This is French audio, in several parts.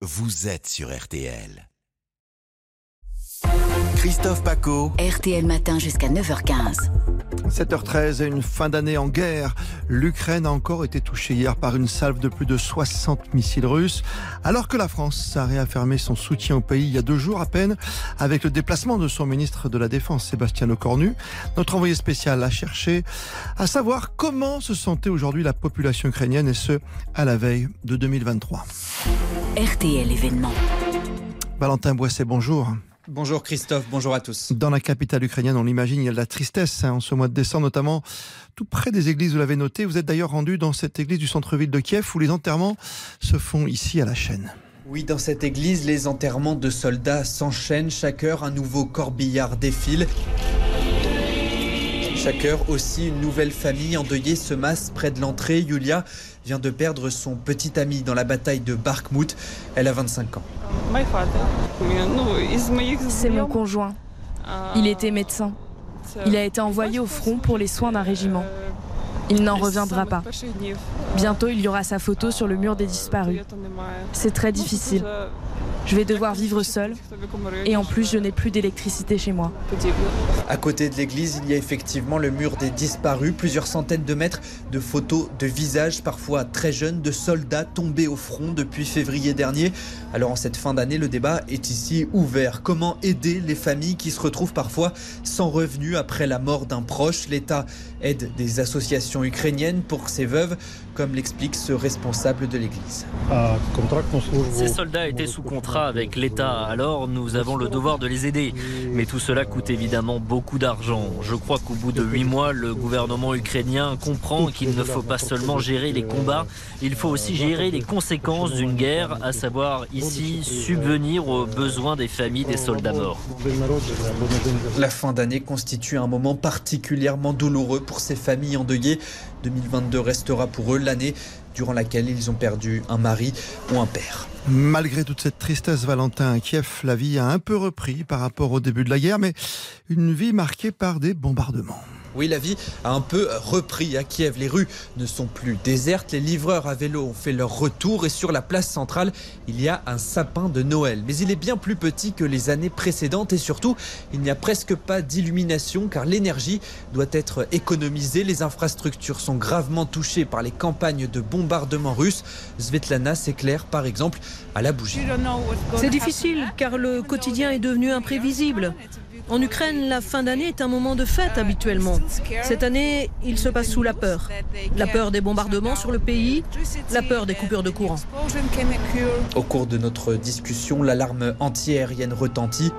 vous êtes sur RTL. Christophe Paco. RTL Matin jusqu'à 9h15. 7h13 et une fin d'année en guerre. L'Ukraine a encore été touchée hier par une salve de plus de 60 missiles russes, alors que la France a réaffirmé son soutien au pays il y a deux jours à peine, avec le déplacement de son ministre de la Défense, Sébastien Lecornu. Notre envoyé spécial a cherché à savoir comment se sentait aujourd'hui la population ukrainienne, et ce, à la veille de 2023. RTL événement. Valentin Boisset, bonjour. Bonjour Christophe, bonjour à tous. Dans la capitale ukrainienne, on l'imagine, il y a de la tristesse hein, en ce mois de décembre, notamment tout près des églises, vous l'avez noté. Vous êtes d'ailleurs rendu dans cette église du centre-ville de Kiev où les enterrements se font ici à la chaîne. Oui, dans cette église, les enterrements de soldats s'enchaînent. Chaque heure, un nouveau corbillard défile. Chaque heure aussi, une nouvelle famille endeuillée se masse près de l'entrée. Yulia vient de perdre son petit ami dans la bataille de Barkmout. Elle a 25 ans. C'est mon conjoint. Il était médecin. Il a été envoyé au front pour les soins d'un régiment. Il n'en reviendra pas. Bientôt, il y aura sa photo sur le mur des disparus. C'est très difficile. Je vais devoir vivre seul. Et en plus, je n'ai plus d'électricité chez moi. À côté de l'église, il y a effectivement le mur des disparus, plusieurs centaines de mètres de photos de visages, parfois très jeunes, de soldats tombés au front depuis février dernier. Alors en cette fin d'année, le débat est ici ouvert. Comment aider les familles qui se retrouvent parfois sans revenus après la mort d'un proche? L'État aide des associations ukrainiennes pour ces veuves, comme l'explique ce responsable de l'église. Ces soldats étaient sous contrat avec l'État, alors nous avons le devoir de les aider. Mais tout cela coûte évidemment beaucoup d'argent. Je crois qu'au bout de huit mois, le gouvernement ukrainien comprend qu'il ne faut pas seulement gérer les combats, il faut aussi gérer les conséquences d'une guerre, à savoir ici subvenir aux besoins des familles des soldats morts. La fin d'année constitue un moment particulièrement douloureux pour ces familles endeuillées. 2022 restera pour eux l'année durant laquelle ils ont perdu un mari ou un père. Malgré toute cette tristesse, Valentin, Kiev, la vie a un peu repris par rapport au début de la guerre, mais une vie marquée par des bombardements. Oui, la vie a un peu repris à Kiev. Les rues ne sont plus désertes. Les livreurs à vélo ont fait leur retour et sur la place centrale, il y a un sapin de Noël. Mais il est bien plus petit que les années précédentes et surtout, il n'y a presque pas d'illumination car l'énergie doit être économisée. Les infrastructures sont gravement touchées par les campagnes de bombardement russes. Svetlana s'éclaire par exemple à la bougie. C'est difficile car le quotidien est devenu imprévisible. En Ukraine, la fin d'année est un moment de fête habituellement. Cette année, il se passe sous la peur. La peur des bombardements sur le pays, la peur des coupures de courant. Au cours de notre discussion, l'alarme antiaérienne retentit.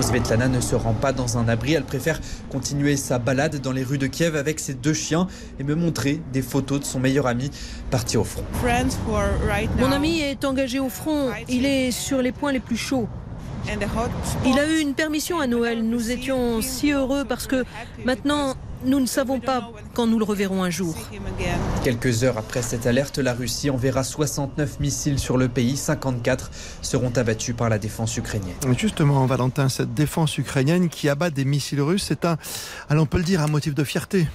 Svetlana ne se rend pas dans un abri, elle préfère continuer sa balade dans les rues de Kiev avec ses deux chiens et me montrer des photos de son meilleur ami parti au front. Mon ami est engagé au front, il est sur les points les plus chauds. Il a eu une permission à Noël, nous étions si heureux parce que maintenant nous ne savons pas quand nous le reverrons un jour. Quelques heures après cette alerte, la Russie enverra 69 missiles sur le pays, 54 seront abattus par la défense ukrainienne. Justement, Valentin, cette défense ukrainienne qui abat des missiles russes, c'est un, allons on peut le dire, un motif de fierté.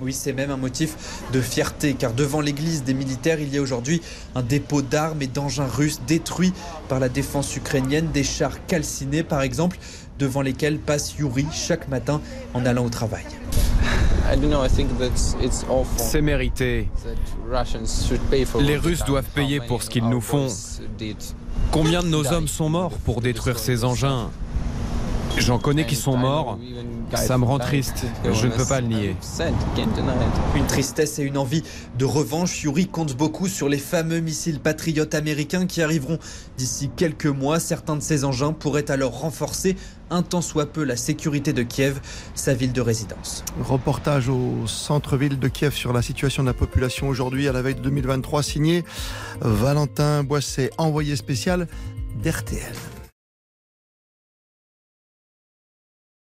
Oui, c'est même un motif de fierté, car devant l'église des militaires, il y a aujourd'hui un dépôt d'armes et d'engins russes détruits par la défense ukrainienne, des chars calcinés par exemple, devant lesquels passe Yuri chaque matin en allant au travail. C'est mérité. Les Russes doivent payer pour ce qu'ils nous font. Combien de nos hommes sont morts pour détruire ces engins? J'en connais qui sont morts. Ça me rend triste. Je ne peux pas le nier. Une tristesse et une envie de revanche. Yuri compte beaucoup sur les fameux missiles patriotes américains qui arriveront d'ici quelques mois. Certains de ces engins pourraient alors renforcer un tant soit peu la sécurité de Kiev, sa ville de résidence. Reportage au centre-ville de Kiev sur la situation de la population aujourd'hui à la veille de 2023, signé Valentin Boisset, envoyé spécial d'RTL.